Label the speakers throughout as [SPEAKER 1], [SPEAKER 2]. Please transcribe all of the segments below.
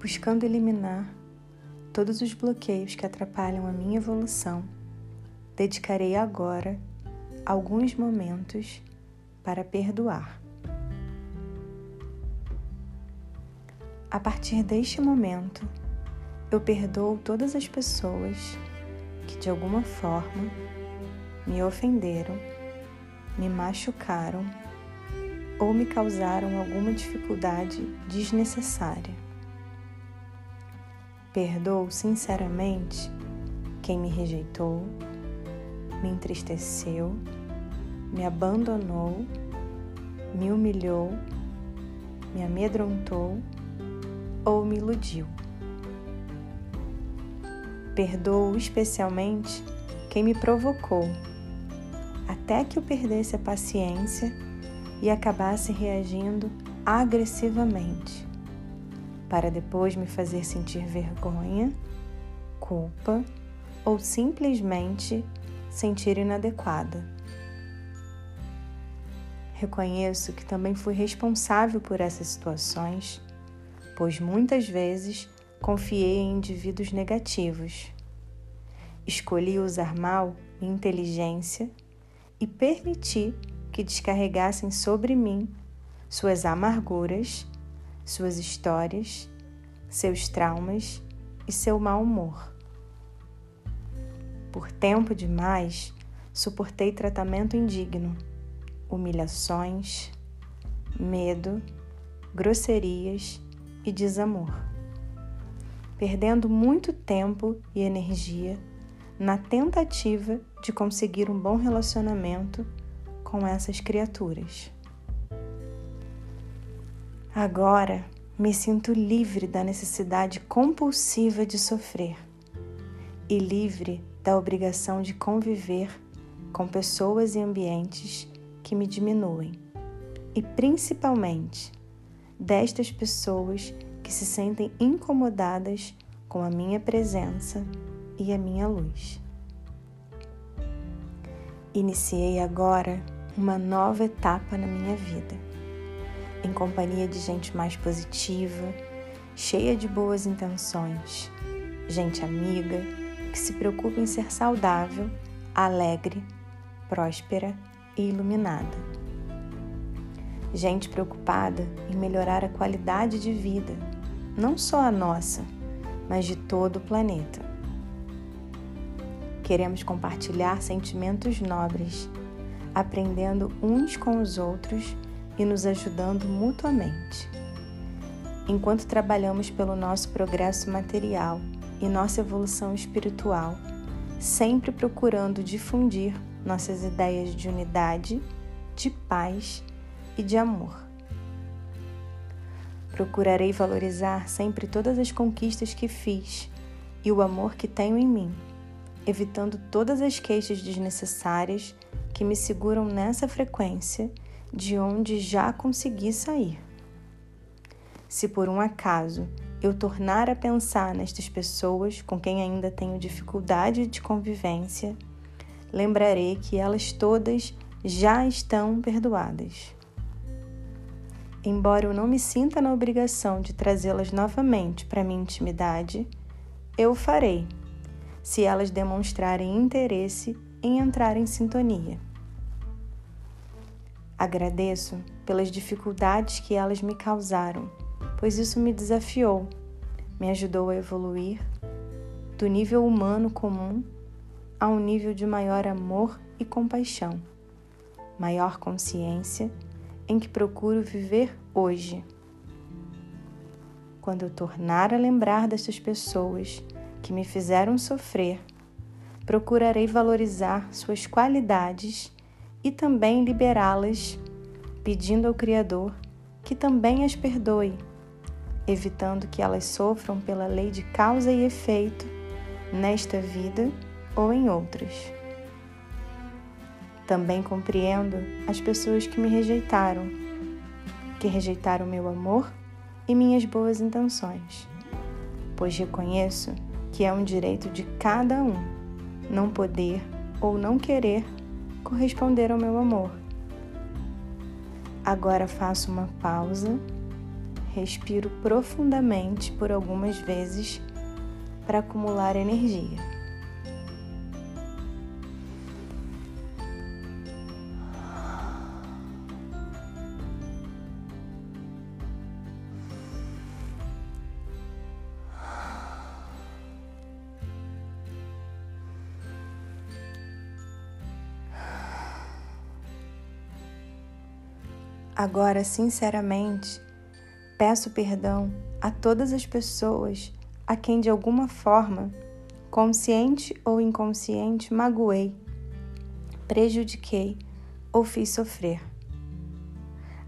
[SPEAKER 1] buscando eliminar todos os bloqueios que atrapalham a minha evolução, dedicarei agora alguns momentos para perdoar. A partir deste momento, eu perdoo todas as pessoas que de alguma forma me ofenderam, me machucaram ou me causaram alguma dificuldade desnecessária. Perdoo sinceramente quem me rejeitou, me entristeceu, me abandonou, me humilhou, me amedrontou ou me iludiu. Perdoo especialmente quem me provocou, até que eu perdesse a paciência e acabasse reagindo agressivamente, para depois me fazer sentir vergonha, culpa ou simplesmente sentir inadequada. Reconheço que também fui responsável por essas situações, pois muitas vezes confiei em indivíduos negativos. Escolhi usar mal minha inteligência e permiti que descarregassem sobre mim suas amarguras, suas histórias, seus traumas e seu mau humor. Por tempo demais, suportei tratamento indigno, humilhações, medo, grosserias e desamor, perdendo muito tempo e energia na tentativa de conseguir um bom relacionamento com essas criaturas. Agora me sinto livre da necessidade compulsiva de sofrer e livre da obrigação de conviver com pessoas e ambientes que me diminuem, e principalmente destas pessoas que se sentem incomodadas com a minha presença e a minha luz. Iniciei agora uma nova etapa na minha vida, em companhia de gente mais positiva, cheia de boas intenções, gente amiga que se preocupa em ser saudável, alegre, próspera e iluminada. Gente preocupada em melhorar a qualidade de vida, não só a nossa, mas de todo o planeta. Queremos compartilhar sentimentos nobres aprendendo uns com os outros e nos ajudando mutuamente. Enquanto trabalhamos pelo nosso progresso material e nossa evolução espiritual, sempre procurando difundir nossas ideias de unidade, de paz e de amor. Procurarei valorizar sempre todas as conquistas que fiz e o amor que tenho em mim, evitando todas as queixas desnecessárias que me seguram nessa frequência de onde já consegui sair. Se por um acaso eu tornar a pensar nestas pessoas com quem ainda tenho dificuldade de convivência, lembrarei que elas todas já estão perdoadas. Embora eu não me sinta na obrigação de trazê-las novamente para minha intimidade, eu farei, se elas demonstrarem interesse em entrar em sintonia. Agradeço pelas dificuldades que elas me causaram, pois isso me desafiou, me ajudou a evoluir do nível humano comum a um nível de maior amor e compaixão, maior consciência em que procuro viver hoje. Quando eu tornar a lembrar dessas pessoas que me fizeram sofrer, procurarei valorizar suas qualidades e também liberá-las, pedindo ao Criador que também as perdoe, evitando que elas sofram pela lei de causa e efeito nesta vida ou em outras. Também compreendo as pessoas que me rejeitaram, que rejeitaram meu amor e minhas boas intenções, pois reconheço que é um direito de cada um não poder ou não querer corresponder ao meu amor. Agora faço uma pausa, respiro profundamente por algumas vezes para acumular energia. Agora, sinceramente, peço perdão a todas as pessoas a quem de alguma forma, consciente ou inconsciente, magoei, prejudiquei ou fiz sofrer.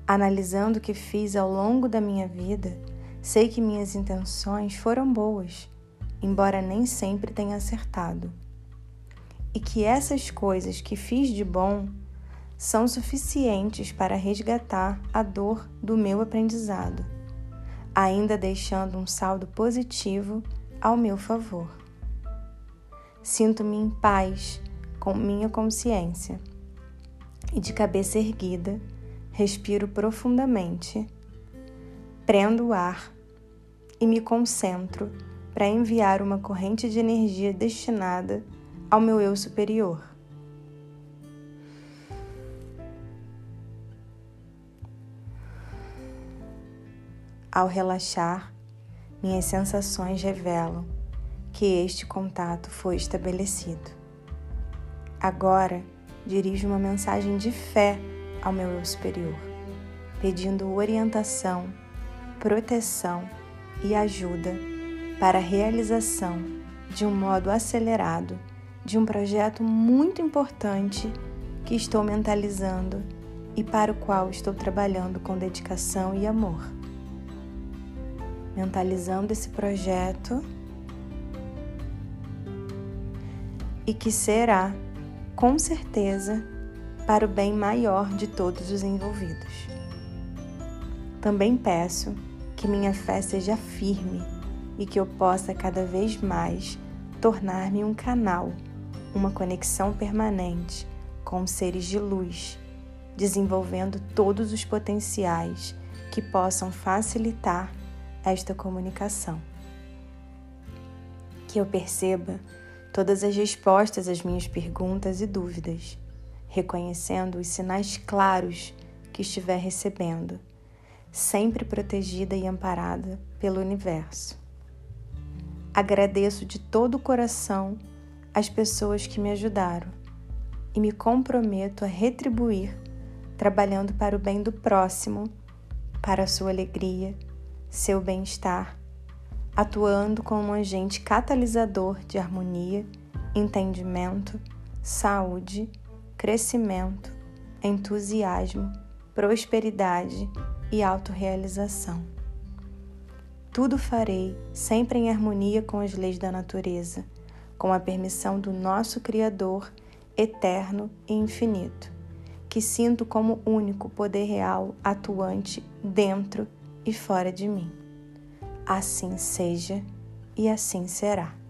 [SPEAKER 1] Analisando o que fiz ao longo da minha vida, sei que minhas intenções foram boas, embora nem sempre tenha acertado. E que essas coisas que fiz de bom são suficientes para resgatar a dor do meu aprendizado, ainda deixando um saldo positivo ao meu favor. Sinto-me em paz com minha consciência e de cabeça erguida, respiro profundamente, prendo o ar e me concentro para enviar uma corrente de energia destinada ao meu eu superior. Ao relaxar, minhas sensações revelam que este contato foi estabelecido. Agora, dirijo uma mensagem de fé ao meu eu superior, pedindo orientação, proteção e ajuda para a realização de um modo acelerado de um projeto muito importante que estou mentalizando e para o qual estou trabalhando com dedicação e amor mentalizando esse projeto e que será, com certeza, para o bem maior de todos os envolvidos. Também peço que minha fé seja firme e que eu possa cada vez mais tornar-me um canal, uma conexão permanente com seres de luz, desenvolvendo todos os potenciais que possam facilitar esta comunicação. Que eu perceba todas as respostas às minhas perguntas e dúvidas, reconhecendo os sinais claros que estiver recebendo, sempre protegida e amparada pelo universo. Agradeço de todo o coração as pessoas que me ajudaram e me comprometo a retribuir, trabalhando para o bem do próximo, para a sua alegria seu bem-estar, atuando como um agente catalisador de harmonia, entendimento, saúde, crescimento, entusiasmo, prosperidade e autorrealização. Tudo farei sempre em harmonia com as leis da natureza, com a permissão do nosso Criador eterno e infinito, que sinto como único poder real atuante dentro e fora de mim. Assim seja e assim será.